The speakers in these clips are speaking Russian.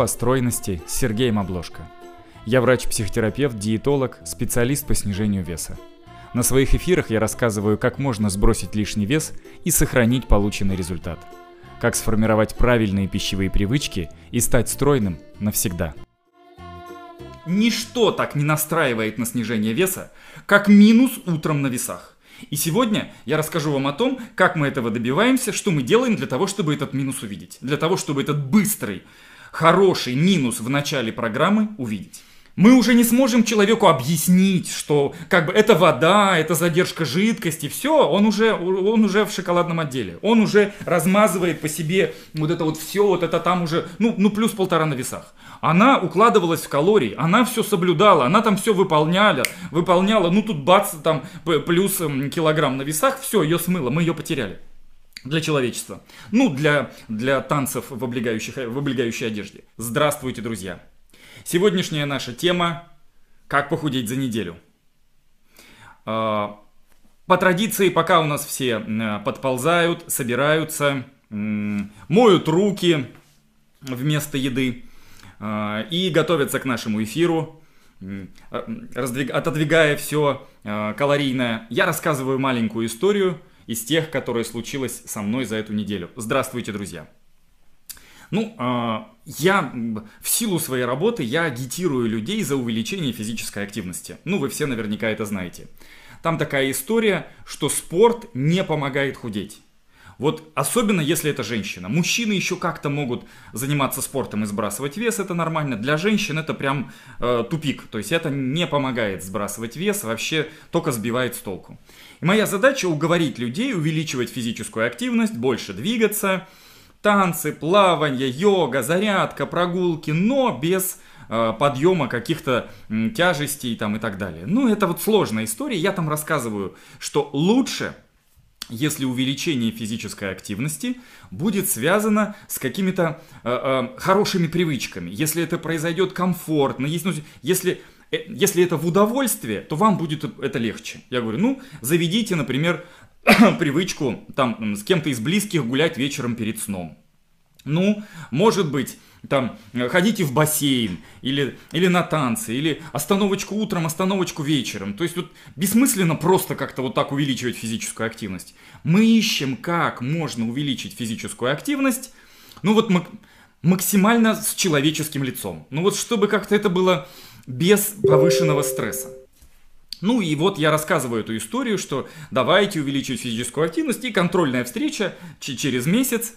о стройности с Сергеем Обложко. Я врач-психотерапевт, диетолог, специалист по снижению веса. На своих эфирах я рассказываю, как можно сбросить лишний вес и сохранить полученный результат. Как сформировать правильные пищевые привычки и стать стройным навсегда. Ничто так не настраивает на снижение веса, как минус утром на весах. И сегодня я расскажу вам о том, как мы этого добиваемся, что мы делаем для того, чтобы этот минус увидеть. Для того, чтобы этот быстрый, хороший минус в начале программы увидеть. Мы уже не сможем человеку объяснить, что как бы это вода, это задержка жидкости, все, он уже, он уже в шоколадном отделе. Он уже размазывает по себе вот это вот все, вот это там уже, ну, ну плюс полтора на весах. Она укладывалась в калории, она все соблюдала, она там все выполняла, выполняла, ну тут бац, там плюс эм, килограмм на весах, все, ее смыло, мы ее потеряли для человечества. Ну, для, для танцев в, облегающих, в облегающей одежде. Здравствуйте, друзья! Сегодняшняя наша тема – как похудеть за неделю. А, по традиции, пока у нас все подползают, собираются, моют руки вместо еды а, и готовятся к нашему эфиру, отодвигая все а, калорийное, я рассказываю маленькую историю из тех, которые случилось со мной за эту неделю. Здравствуйте, друзья! Ну, а, я в силу своей работы я агитирую людей за увеличение физической активности. Ну, вы все наверняка это знаете. Там такая история, что спорт не помогает худеть. Вот особенно если это женщина. Мужчины еще как-то могут заниматься спортом и сбрасывать вес, это нормально. Для женщин это прям э, тупик. То есть это не помогает сбрасывать вес, вообще только сбивает с толку. И моя задача уговорить людей увеличивать физическую активность, больше двигаться, танцы, плавание, йога, зарядка, прогулки, но без э, подъема каких-то тяжестей там и так далее. Ну, это вот сложная история. Я там рассказываю, что лучше, если увеличение физической активности будет связано с какими-то э, э, хорошими привычками, если это произойдет комфортно, если, ну, если э, если это в удовольствие, то вам будет это легче. Я говорю, ну, заведите, например, привычку там с кем-то из близких гулять вечером перед сном. Ну, может быть, там, ходите в бассейн, или, или на танцы, или остановочку утром, остановочку вечером. То есть вот бессмысленно просто как-то вот так увеличивать физическую активность. Мы ищем, как можно увеличить физическую активность, ну вот максимально с человеческим лицом. Ну вот чтобы как-то это было без повышенного стресса. Ну и вот я рассказываю эту историю, что давайте увеличивать физическую активность и контрольная встреча через месяц.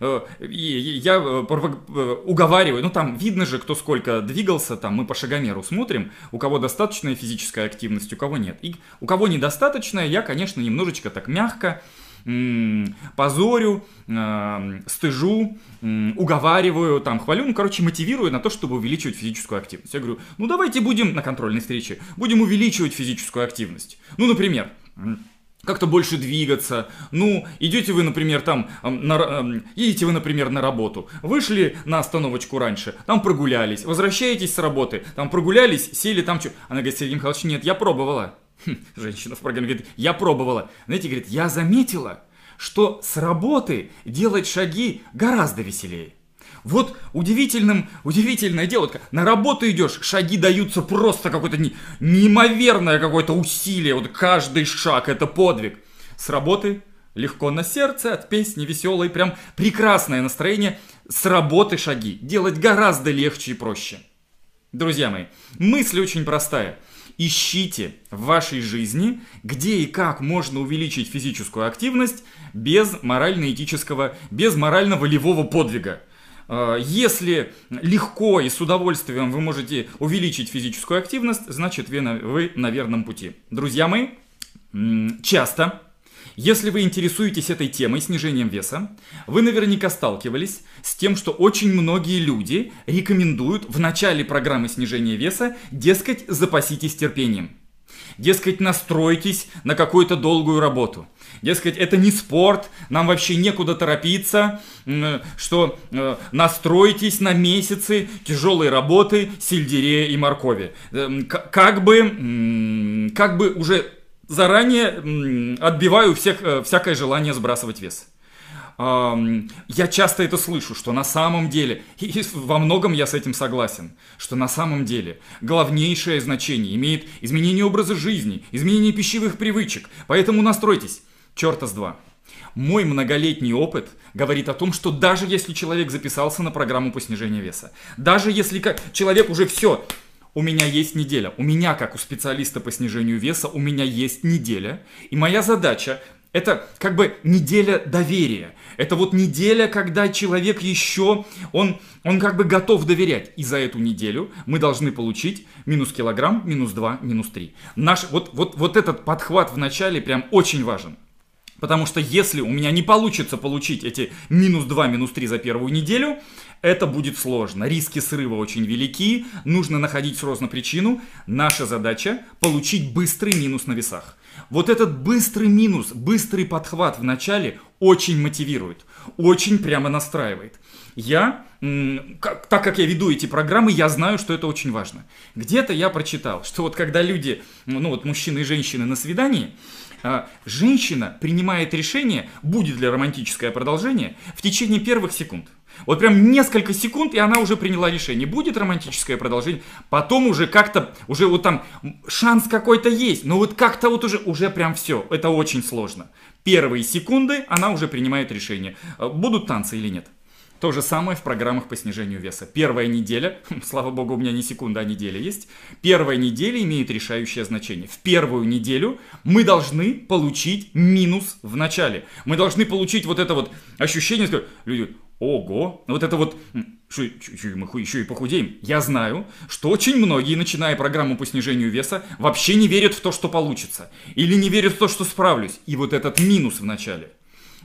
Э, и я э, э, уговариваю, ну там видно же, кто сколько двигался, там мы по шагомеру смотрим, у кого достаточная физическая активность, у кого нет. И у кого недостаточная, я, конечно, немножечко так мягко позорю, стыжу, уговариваю, там, хвалю, ну, короче, мотивирую на то, чтобы увеличивать физическую активность. Я говорю, ну, давайте будем на контрольной встрече, будем увеличивать физическую активность. Ну, например, как-то больше двигаться. Ну, идете вы, например, там, на, едете вы, например, на работу, вышли на остановочку раньше, там прогулялись, возвращаетесь с работы, там прогулялись, сели там что. Она говорит, Сергей Михайлович, нет, я пробовала. Хм, женщина в программе говорит, я пробовала. Знаете, говорит, я заметила, что с работы делать шаги гораздо веселее. Вот удивительным, удивительное дело, на работу идешь, шаги даются просто какое-то не, неимоверное какое-то усилие, вот каждый шаг это подвиг. С работы легко на сердце, от песни веселой, прям прекрасное настроение. С работы шаги делать гораздо легче и проще. Друзья мои, мысль очень простая – Ищите в вашей жизни, где и как можно увеличить физическую активность без морально-этического, без морально-волевого подвига. А, если легко и с удовольствием вы можете увеличить физическую активность, значит вы на, вы на верном пути. Друзья мои, часто если вы интересуетесь этой темой, снижением веса, вы наверняка сталкивались с тем, что очень многие люди рекомендуют в начале программы снижения веса, дескать, запаситесь терпением. Дескать, настройтесь на какую-то долгую работу. Дескать, это не спорт, нам вообще некуда торопиться, что э, настройтесь на месяцы тяжелой работы сельдерея и моркови. Эм, как бы, как бы уже заранее отбиваю всех, э, всякое желание сбрасывать вес. Я часто это слышу, что на самом деле, и во многом я с этим согласен, что на самом деле главнейшее значение имеет изменение образа жизни, изменение пищевых привычек. Поэтому настройтесь. Черта с два. Мой многолетний опыт говорит о том, что даже если человек записался на программу по снижению веса, даже если человек уже все, у меня есть неделя. У меня, как у специалиста по снижению веса, у меня есть неделя. И моя задача это как бы неделя доверия. Это вот неделя, когда человек еще, он, он как бы готов доверять. И за эту неделю мы должны получить минус килограмм, минус 2, минус 3. Наш, вот, вот, вот этот подхват в начале прям очень важен. Потому что если у меня не получится получить эти минус 2, минус 3 за первую неделю, это будет сложно. Риски срыва очень велики, нужно находить срочно причину. Наша задача получить быстрый минус на весах. Вот этот быстрый минус, быстрый подхват в начале очень мотивирует, очень прямо настраивает. Я, так как я веду эти программы, я знаю, что это очень важно. Где-то я прочитал, что вот когда люди, ну вот мужчины и женщины на свидании, а, женщина принимает решение, будет ли романтическое продолжение, в течение первых секунд. Вот прям несколько секунд, и она уже приняла решение. Будет романтическое продолжение. Потом уже как-то, уже вот там шанс какой-то есть. Но вот как-то вот уже, уже прям все. Это очень сложно. Первые секунды она уже принимает решение. Э, будут танцы или нет. То же самое в программах по снижению веса. Первая неделя, слава богу, у меня не секунда, а неделя есть. Первая неделя имеет решающее значение. В первую неделю мы должны получить минус в начале. Мы должны получить вот это вот ощущение, что люди, ого, вот это вот, мы еще и похудеем. Я знаю, что очень многие, начиная программу по снижению веса, вообще не верят в то, что получится. Или не верят в то, что справлюсь. И вот этот минус в начале.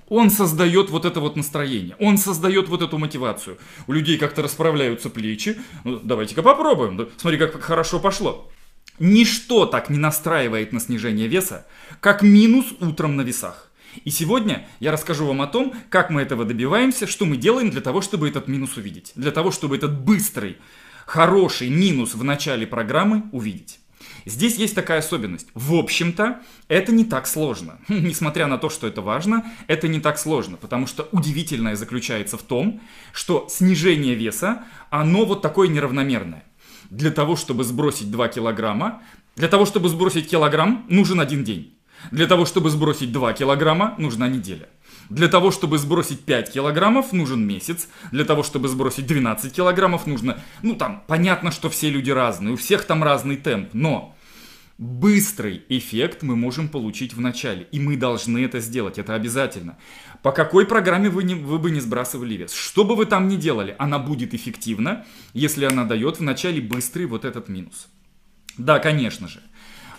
Он создает вот это вот настроение, он создает вот эту мотивацию. У людей как-то расправляются плечи. Ну, давайте-ка попробуем. Смотри, как хорошо пошло. Ничто так не настраивает на снижение веса, как минус утром на весах. И сегодня я расскажу вам о том, как мы этого добиваемся, что мы делаем для того, чтобы этот минус увидеть. Для того, чтобы этот быстрый, хороший минус в начале программы увидеть. Здесь есть такая особенность. В общем-то, это не так сложно. Несмотря на то, что это важно, это не так сложно, потому что удивительное заключается в том, что снижение веса, оно вот такое неравномерное. Для того, чтобы сбросить 2 килограмма, для того, чтобы сбросить килограмм, нужен один день. Для того, чтобы сбросить 2 килограмма, нужна неделя. Для того, чтобы сбросить 5 килограммов, нужен месяц. Для того, чтобы сбросить 12 килограммов, нужно... Ну, там, понятно, что все люди разные, у всех там разный темп, но быстрый эффект мы можем получить в начале. И мы должны это сделать, это обязательно. По какой программе вы, не, вы бы не сбрасывали вес? Что бы вы там ни делали, она будет эффективна, если она дает в начале быстрый вот этот минус. Да, конечно же.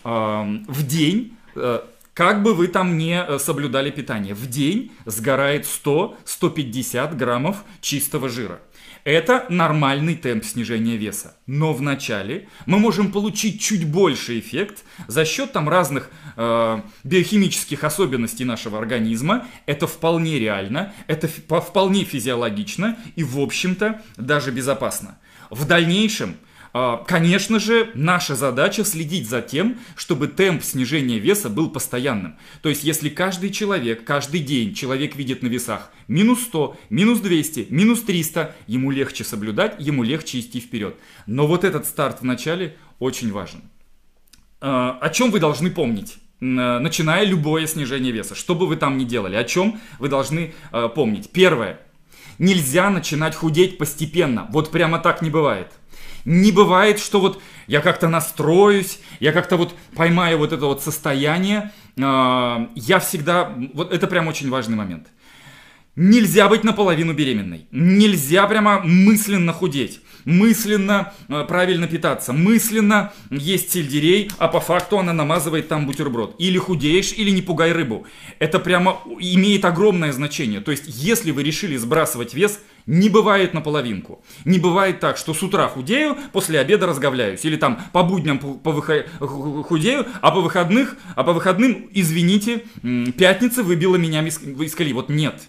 В день Э, как бы вы там не э, соблюдали питание, в день сгорает 100-150 граммов чистого жира. Это нормальный темп снижения веса. Но в начале мы можем получить чуть больше эффект за счет там разных э, биохимических особенностей нашего организма. Это вполне реально, это вполне физиологично и, в общем-то, даже безопасно. В дальнейшем Конечно же, наша задача следить за тем, чтобы темп снижения веса был постоянным. То есть, если каждый человек, каждый день человек видит на весах минус 100, минус 200, минус 300, ему легче соблюдать, ему легче идти вперед. Но вот этот старт в начале очень важен. А, о чем вы должны помнить? начиная любое снижение веса. Что бы вы там ни делали, о чем вы должны э, помнить. Первое. Нельзя начинать худеть постепенно. Вот прямо так не бывает. Не бывает, что вот я как-то настроюсь, я как-то вот поймаю вот это вот состояние. А, я всегда... Вот это прям очень важный момент. Нельзя быть наполовину беременной. Нельзя прямо мысленно худеть мысленно э, правильно питаться, мысленно есть сельдерей, а по факту она намазывает там бутерброд. Или худеешь, или не пугай рыбу. Это прямо имеет огромное значение. То есть, если вы решили сбрасывать вес, не бывает наполовинку. Не бывает так, что с утра худею, после обеда разговляюсь. Или там по будням по, выход... худею, а по выходных, а по выходным, извините, пятница выбила меня из колеи. Вот нет.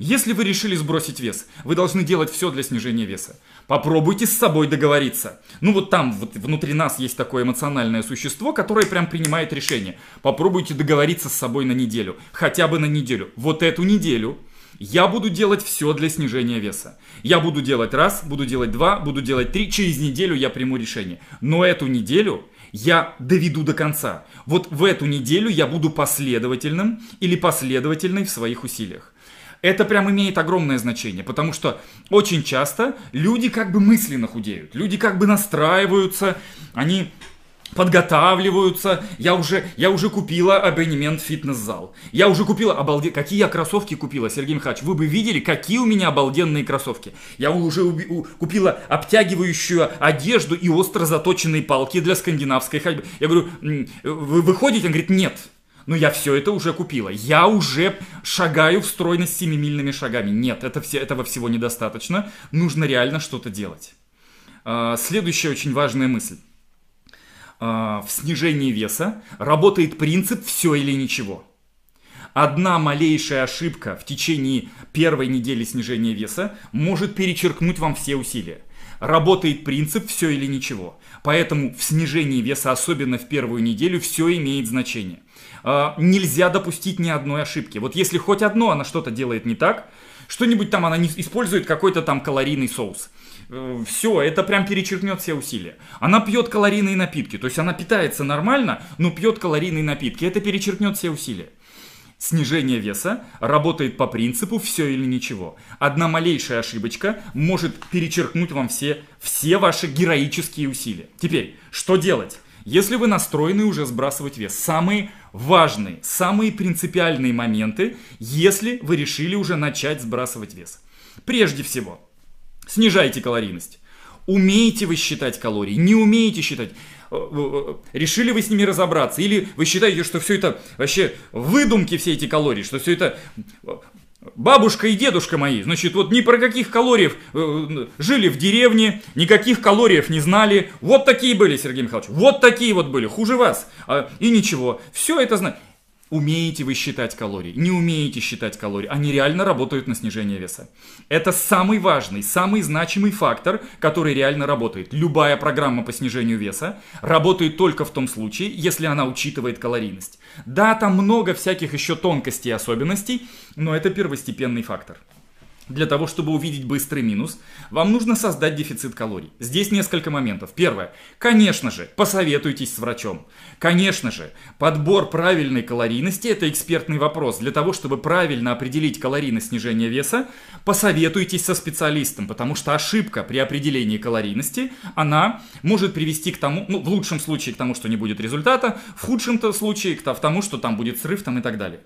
Если вы решили сбросить вес, вы должны делать все для снижения веса. Попробуйте с собой договориться. Ну вот там, вот внутри нас есть такое эмоциональное существо, которое прям принимает решение. Попробуйте договориться с собой на неделю. Хотя бы на неделю. Вот эту неделю Я буду делать все для снижения веса. Я буду делать раз, буду делать два, буду делать три. Через неделю я приму решение. Но эту неделю я доведу до конца. Вот в эту неделю я буду последовательным или последовательной в своих усилиях. Это прям имеет огромное значение, потому что очень часто люди как бы мысленно худеют, люди как бы настраиваются, они подготавливаются. Я уже, я уже купила абонемент в фитнес-зал. Я уже купила обалде... Какие я кроссовки купила, Сергей Михайлович? Вы бы видели, какие у меня обалденные кроссовки. Я уже уби... у... купила обтягивающую одежду и остро заточенные палки для скандинавской ходьбы. Я говорю, вы выходите? Он говорит, нет. Но я все это уже купила. Я уже шагаю в стройность семимильными шагами. Нет, это все, этого всего недостаточно. Нужно реально что-то делать. А, следующая очень важная мысль. А, в снижении веса работает принцип «все или ничего». Одна малейшая ошибка в течение первой недели снижения веса может перечеркнуть вам все усилия. Работает принцип «все или ничего». Поэтому в снижении веса, особенно в первую неделю, все имеет значение. А, нельзя допустить ни одной ошибки. Вот если хоть одно она что-то делает не так, что-нибудь там она не использует какой-то там калорийный соус – Э, все, это прям перечеркнет все усилия. Она пьет калорийные напитки, то есть она питается нормально, но пьет калорийные напитки, это перечеркнет все усилия. Снижение веса работает по принципу все или ничего. Одна малейшая ошибочка может перечеркнуть вам все, все ваши героические усилия. Теперь, что делать? Если вы настроены уже сбрасывать вес, самые важные, самые принципиальные моменты, если вы решили уже начать сбрасывать вес. Прежде всего, Снижайте калорийность. Умеете вы считать калории, не умеете считать. Э, э, решили вы с ними разобраться? Или вы считаете, что все это вообще выдумки, все эти калории, что все это э, бабушка и дедушка мои, значит, вот ни про каких калориев жили в деревне, никаких калориев не знали. Вот такие были, Сергей Михайлович, вот такие вот были, хуже вас. А, и ничего, все это знать. Умеете вы считать калории, не умеете считать калории, они реально работают на снижение веса. Это самый важный, самый значимый фактор, который реально работает. Любая программа по снижению веса работает только в том случае, если она учитывает калорийность. Да, там много всяких еще тонкостей и особенностей, но это первостепенный фактор. Для того, чтобы увидеть быстрый минус, вам нужно создать дефицит калорий. Здесь несколько моментов. Первое. Конечно же, посоветуйтесь с врачом. Конечно же, подбор правильной калорийности – это экспертный вопрос. Для того, чтобы правильно определить калорийность снижения веса, посоветуйтесь со специалистом, потому что ошибка при определении калорийности, она может привести к тому, ну, в лучшем случае к тому, что не будет результата, в худшем случае к тому, что там будет срыв там и так далее.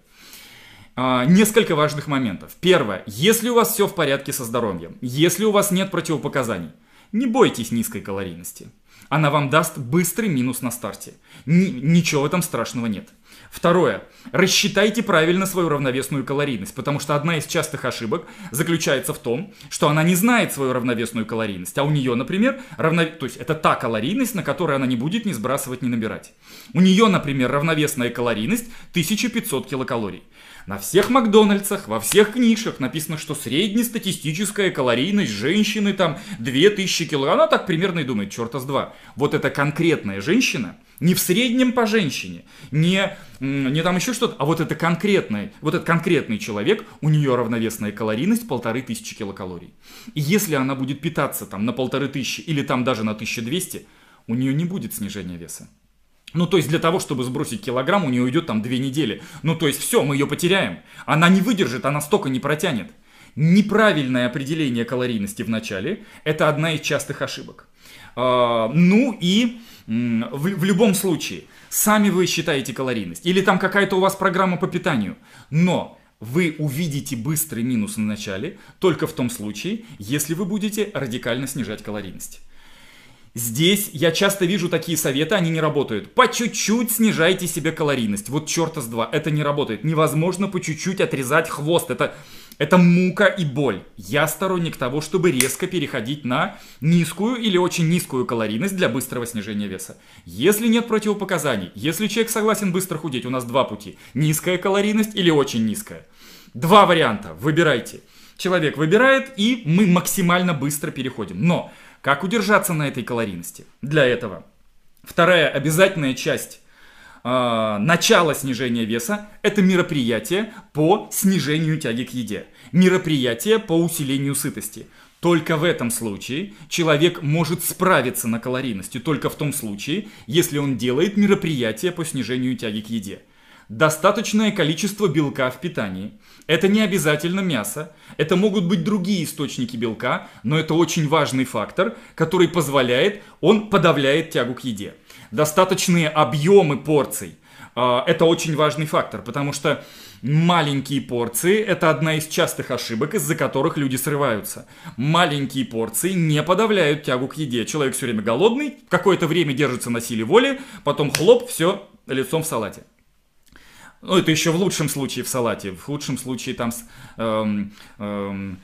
А, несколько важных моментов. Первое. Если у вас все в порядке со здоровьем, если у вас нет противопоказаний, не бойтесь низкой калорийности. Она вам даст быстрый минус на старте. Ни, ничего в этом страшного нет. Второе. Рассчитайте правильно свою равновесную калорийность, потому что одна из частых ошибок заключается в том, что она не знает свою равновесную калорийность, а у нее, например, равно... то есть это та калорийность, на которой она не будет ни сбрасывать, ни набирать. У нее, например, равновесная калорийность 1500 килокалорий. На всех Макдональдсах, во всех книжках написано, что среднестатистическая калорийность женщины там 2000 кило. Она так примерно и думает, черта с два. Вот эта конкретная женщина, не в среднем по женщине, не, не там еще что-то, а вот это конкретный, вот этот конкретный человек, у нее равновесная калорийность полторы тысячи килокалорий. И если она будет питаться там на полторы тысячи или там даже на 1200, у нее не будет снижения веса. Ну, то есть для того, чтобы сбросить килограмм, у нее уйдет там две недели. Ну, то есть все, мы ее потеряем. Она не выдержит, она столько не протянет. Неправильное определение калорийности в начале – это одна из частых ошибок. А, ну и в, любом случае, сами вы считаете калорийность. Или там какая-то у вас программа по питанию. Но вы увидите быстрый минус на начале только в том случае, если вы будете радикально снижать калорийность. Здесь я часто вижу такие советы, они не работают. По чуть-чуть снижайте себе калорийность. Вот черта с два, это не работает. Невозможно по чуть-чуть отрезать хвост. Это, это мука и боль. Я сторонник того, чтобы резко переходить на низкую или очень низкую калорийность для быстрого снижения веса. Если нет противопоказаний, если человек согласен быстро худеть, у нас два пути. Низкая калорийность или очень низкая. Два варианта, выбирайте. Человек выбирает, и мы максимально быстро переходим. Но как удержаться на этой калорийности? Для этого вторая обязательная часть э, начало снижения веса – это мероприятие по снижению тяги к еде, мероприятие по усилению сытости. Только в этом случае человек может справиться на калорийности, только в том случае, если он делает мероприятие по снижению тяги к еде. Достаточное количество белка в питании. Это не обязательно мясо, это могут быть другие источники белка, но это очень важный фактор, который позволяет, он подавляет тягу к еде. Достаточные объемы порций а, – это очень важный фактор, потому что маленькие порции – это одна из частых ошибок, из-за которых люди срываются. Маленькие порции не подавляют тягу к еде. Человек все время голодный, какое-то время держится на силе воли, потом хлоп, все, лицом в салате. Ну, это еще в лучшем случае в салате. В худшем случае там с, эм, эм,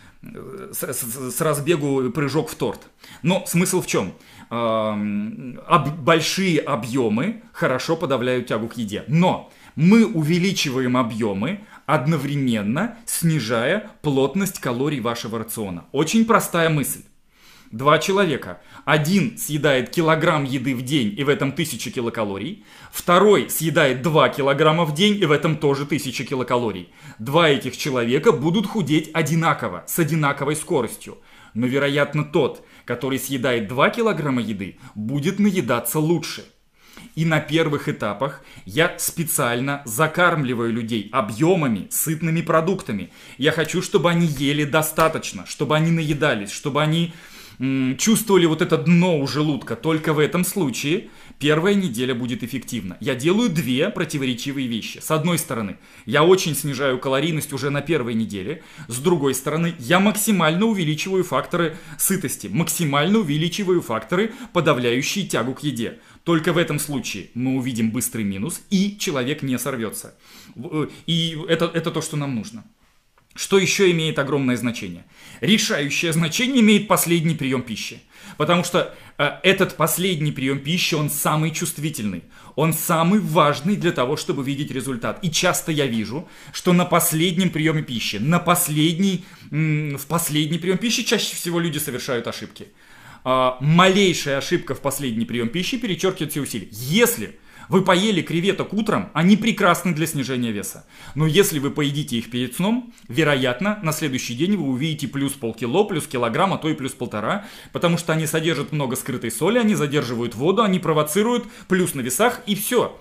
с, с, с разбегу прыжок в торт. Но смысл в чем? Эм, об, большие объемы хорошо подавляют тягу к еде. Но мы увеличиваем объемы, одновременно снижая плотность калорий вашего рациона. Очень простая мысль. Два человека. Один съедает килограмм еды в день, и в этом 1000 килокалорий. Второй съедает 2 килограмма в день, и в этом тоже 1000 килокалорий. Два этих человека будут худеть одинаково, с одинаковой скоростью. Но, вероятно, тот, который съедает 2 килограмма еды, будет наедаться лучше. И на первых этапах я специально закармливаю людей объемами, сытными продуктами. Я хочу, чтобы они ели достаточно, чтобы они наедались, чтобы они чувствовали вот это дно у желудка, только в этом случае первая неделя будет эффективна. Я делаю две противоречивые вещи. С одной стороны, я очень снижаю калорийность уже на первой неделе. С другой стороны, я максимально увеличиваю факторы сытости, максимально увеличиваю факторы, подавляющие тягу к еде. Только в этом случае мы увидим быстрый минус, и человек не сорвется. Э, и это, это то, что нам нужно. Что еще имеет огромное значение? Решающее значение имеет последний прием пищи. Потому что э, этот последний прием пищи, он самый чувствительный. Он самый важный для того, чтобы видеть результат. И часто я вижу, что на последнем приеме пищи, на последний, в последний прием пищи чаще всего люди совершают ошибки. Э, малейшая ошибка в последний прием пищи перечеркивает все усилия. Если вы поели креветок утром, они прекрасны для снижения веса. Но если вы поедите их перед сном, вероятно, на следующий день вы увидите плюс полкило, плюс килограмм, а то и плюс полтора, потому что они содержат много скрытой соли, они задерживают воду, они провоцируют плюс на весах и все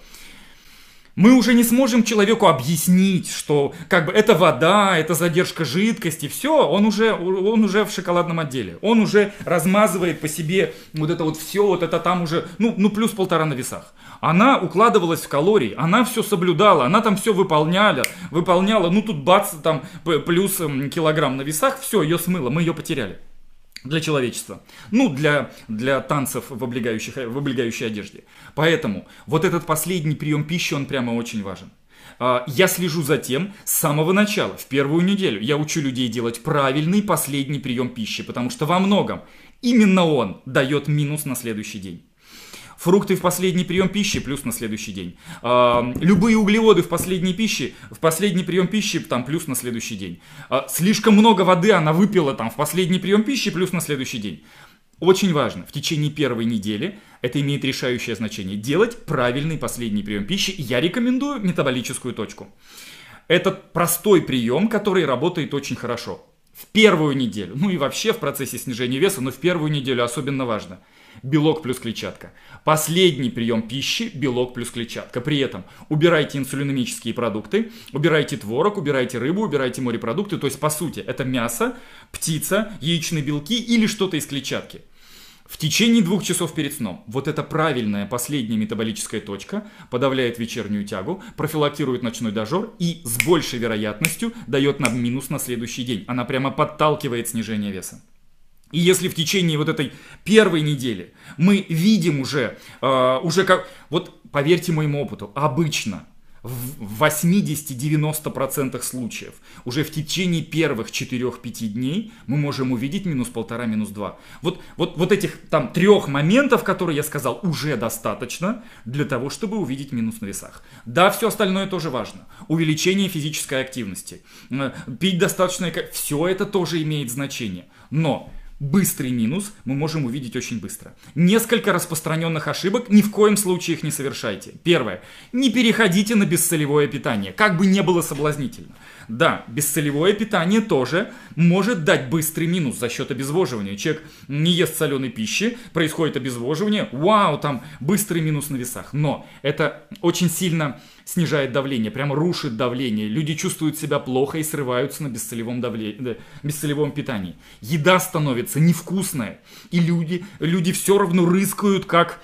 мы уже не сможем человеку объяснить, что как бы это вода, это задержка жидкости, все, он уже, он уже в шоколадном отделе. Он уже размазывает по себе вот это вот все, вот это там уже, ну, ну плюс полтора на весах. Она укладывалась в калории, она все соблюдала, она там все выполняла, выполняла, ну тут бац, там плюс килограмм на весах, все, ее смыло, мы ее потеряли для человечества. Ну, для, для танцев в, облегающих, в облегающей одежде. Поэтому вот этот последний прием пищи, он прямо очень важен. А, я слежу за тем с самого начала, в первую неделю. Я учу людей делать правильный последний прием пищи, потому что во многом именно он дает минус на следующий день фрукты в последний прием пищи плюс на следующий день. Любые углеводы в последней пище, в последний прием пищи там плюс на следующий день. Э, слишком много воды она выпила там в последний прием пищи плюс на следующий день. Очень важно, в течение первой недели, это имеет решающее значение, делать правильный последний прием пищи. Я рекомендую метаболическую точку. Это простой прием, который работает очень хорошо. В первую неделю, ну и вообще в процессе снижения веса, но в первую неделю особенно важно – белок плюс клетчатка. Последний прием пищи – белок плюс клетчатка. При этом убирайте инсулиномические продукты, убирайте творог, убирайте рыбу, убирайте морепродукты. То есть, по сути, это мясо, птица, яичные белки или что-то из клетчатки. В течение двух часов перед сном. Вот эта правильная последняя метаболическая точка подавляет вечернюю тягу, профилактирует ночной дожор и с большей вероятностью дает нам минус на следующий день. Она прямо подталкивает снижение веса. И если в течение вот этой первой недели мы видим уже, э, уже как, вот поверьте моему опыту, обычно в 80-90% случаев уже в течение первых 4-5 дней мы можем увидеть минус полтора, минус 2. Вот, вот, вот этих там трех моментов, которые я сказал, уже достаточно для того, чтобы увидеть минус на весах. Да, все остальное тоже важно. Увеличение физической активности, э, пить достаточно, все это тоже имеет значение. Но быстрый минус мы можем увидеть очень быстро. Несколько распространенных ошибок, ни в коем случае их не совершайте. Первое. Не переходите на бесцелевое питание, как бы не было соблазнительно. Да, бесцелевое питание тоже может дать быстрый минус за счет обезвоживания. Человек не ест соленой пищи, происходит обезвоживание, вау, там быстрый минус на весах. Но это очень сильно снижает давление, прямо рушит давление. Люди чувствуют себя плохо и срываются на бесцелевом, давлении, бесцелевом питании. Еда становится невкусная, и люди, люди все равно рыскают, как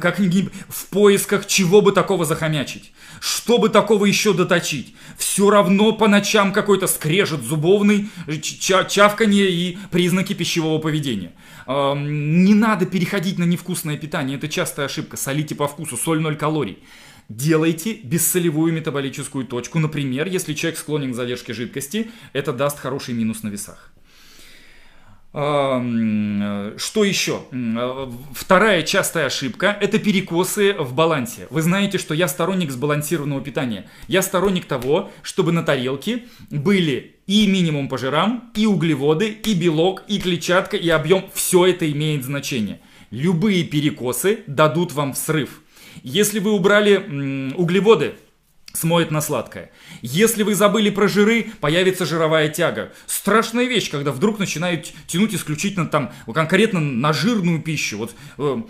как в поисках чего бы такого захомячить, что бы такого еще доточить. Все равно по ночам какой-то скрежет зубовный, ча чавканье и признаки пищевого поведения. Не надо переходить на невкусное питание, это частая ошибка. Солите по вкусу, соль 0 калорий. Делайте бессолевую метаболическую точку. Например, если человек склонен к задержке жидкости, это даст хороший минус на весах. Что еще? Вторая частая ошибка – это перекосы в балансе. Вы знаете, что я сторонник сбалансированного питания. Я сторонник того, чтобы на тарелке были и минимум по жирам, и углеводы, и белок, и клетчатка, и объем. Все это имеет значение. Любые перекосы дадут вам срыв. Если вы убрали углеводы, смоет на сладкое. Если вы забыли про жиры, появится жировая тяга. Страшная вещь, когда вдруг начинают тянуть исключительно там, конкретно на жирную пищу. Вот э,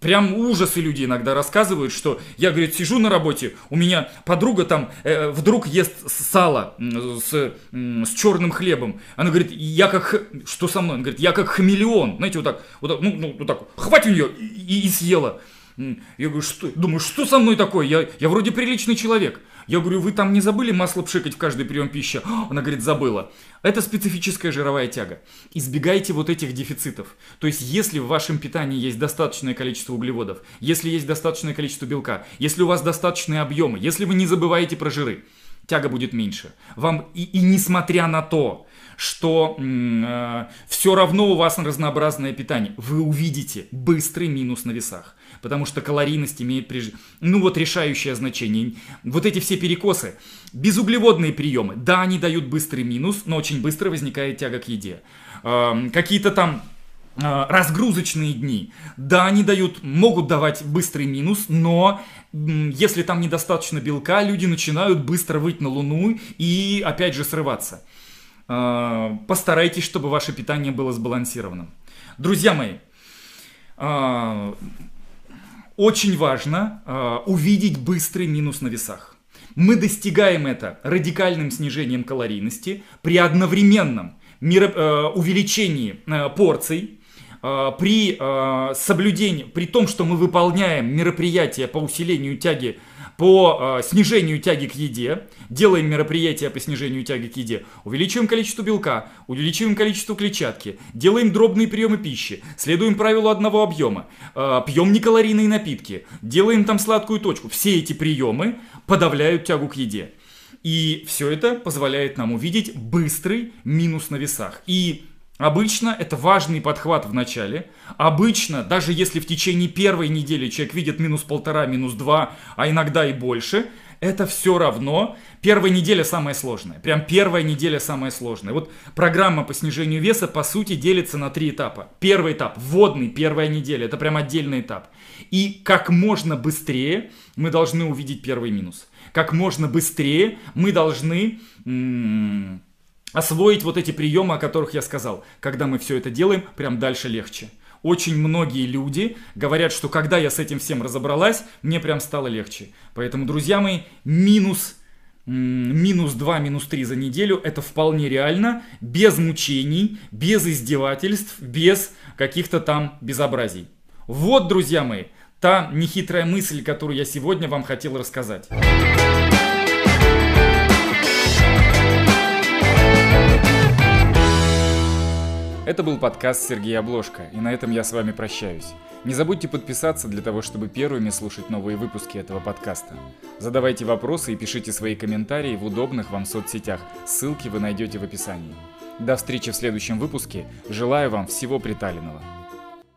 прям ужасы люди иногда рассказывают, что я, говорит, сижу на работе, у меня подруга там э, вдруг ест сало с, с черным хлебом. Она говорит, я как... Что со мной? Она говорит, я как хамелеон. Знаете, вот так, вот так, ну, ну вот так, хватит у нее и, и съела. Я говорю, что? Думаю, что со мной такое? Я, я вроде приличный человек. Я говорю, вы там не забыли масло пшикать в каждый прием пищи? Она говорит, забыла. Это специфическая жировая тяга. Избегайте вот этих дефицитов. То есть, если в вашем питании есть достаточное количество углеводов, если есть достаточное количество белка, если у вас достаточные объемы, если вы не забываете про жиры, тяга будет меньше. Вам и, и несмотря на то, что э, все равно у вас разнообразное питание, вы увидите быстрый минус на весах потому что калорийность имеет, приж... ну вот, решающее значение. Вот эти все перекосы, безуглеводные приемы, да, они дают быстрый минус, но очень быстро возникает тяга к еде. Э, какие-то там а, разгрузочные дни, да, они дают, могут давать быстрый минус, но если там недостаточно белка, люди начинают быстро выйти на Луну и опять же срываться. А, постарайтесь, чтобы ваше питание было сбалансированным. Друзья мои, очень важно э, увидеть быстрый минус на весах. Мы достигаем это радикальным снижением калорийности при одновременном миро, э, увеличении э, порций, э, при э, соблюдении, при том, что мы выполняем мероприятия по усилению тяги по э, снижению тяги к еде, делаем мероприятия по снижению тяги к еде, увеличиваем количество белка, увеличиваем количество клетчатки, делаем дробные приемы пищи, следуем правилу одного объема, э, пьем некалорийные напитки, делаем там сладкую точку. Все эти приемы подавляют тягу к еде. И все это позволяет нам увидеть быстрый минус на весах. И Обычно это важный подхват в начале. Обычно, даже если в течение первой недели человек видит минус полтора, минус два, а иногда и больше, это все равно первая неделя самая сложная. Прям первая неделя самая сложная. Вот программа по снижению веса по сути делится на три этапа. Первый этап, вводный, первая неделя, это прям отдельный этап. И как можно быстрее мы должны увидеть первый минус. Как можно быстрее мы должны м- освоить вот эти приемы, о которых я сказал. Когда мы все это делаем, прям дальше легче. Очень многие люди говорят, что когда я с этим всем разобралась, мне прям стало легче. Поэтому, друзья мои, минус минус 2, минус 3 за неделю, это вполне реально, без мучений, без издевательств, без каких-то там безобразий. Вот, друзья мои, та нехитрая мысль, которую я сегодня вам хотел рассказать. Это был подкаст Сергея Обложка, и на этом я с вами прощаюсь. Не забудьте подписаться для того, чтобы первыми слушать новые выпуски этого подкаста. Задавайте вопросы и пишите свои комментарии в удобных вам соцсетях, ссылки вы найдете в описании. До встречи в следующем выпуске, желаю вам всего приталенного.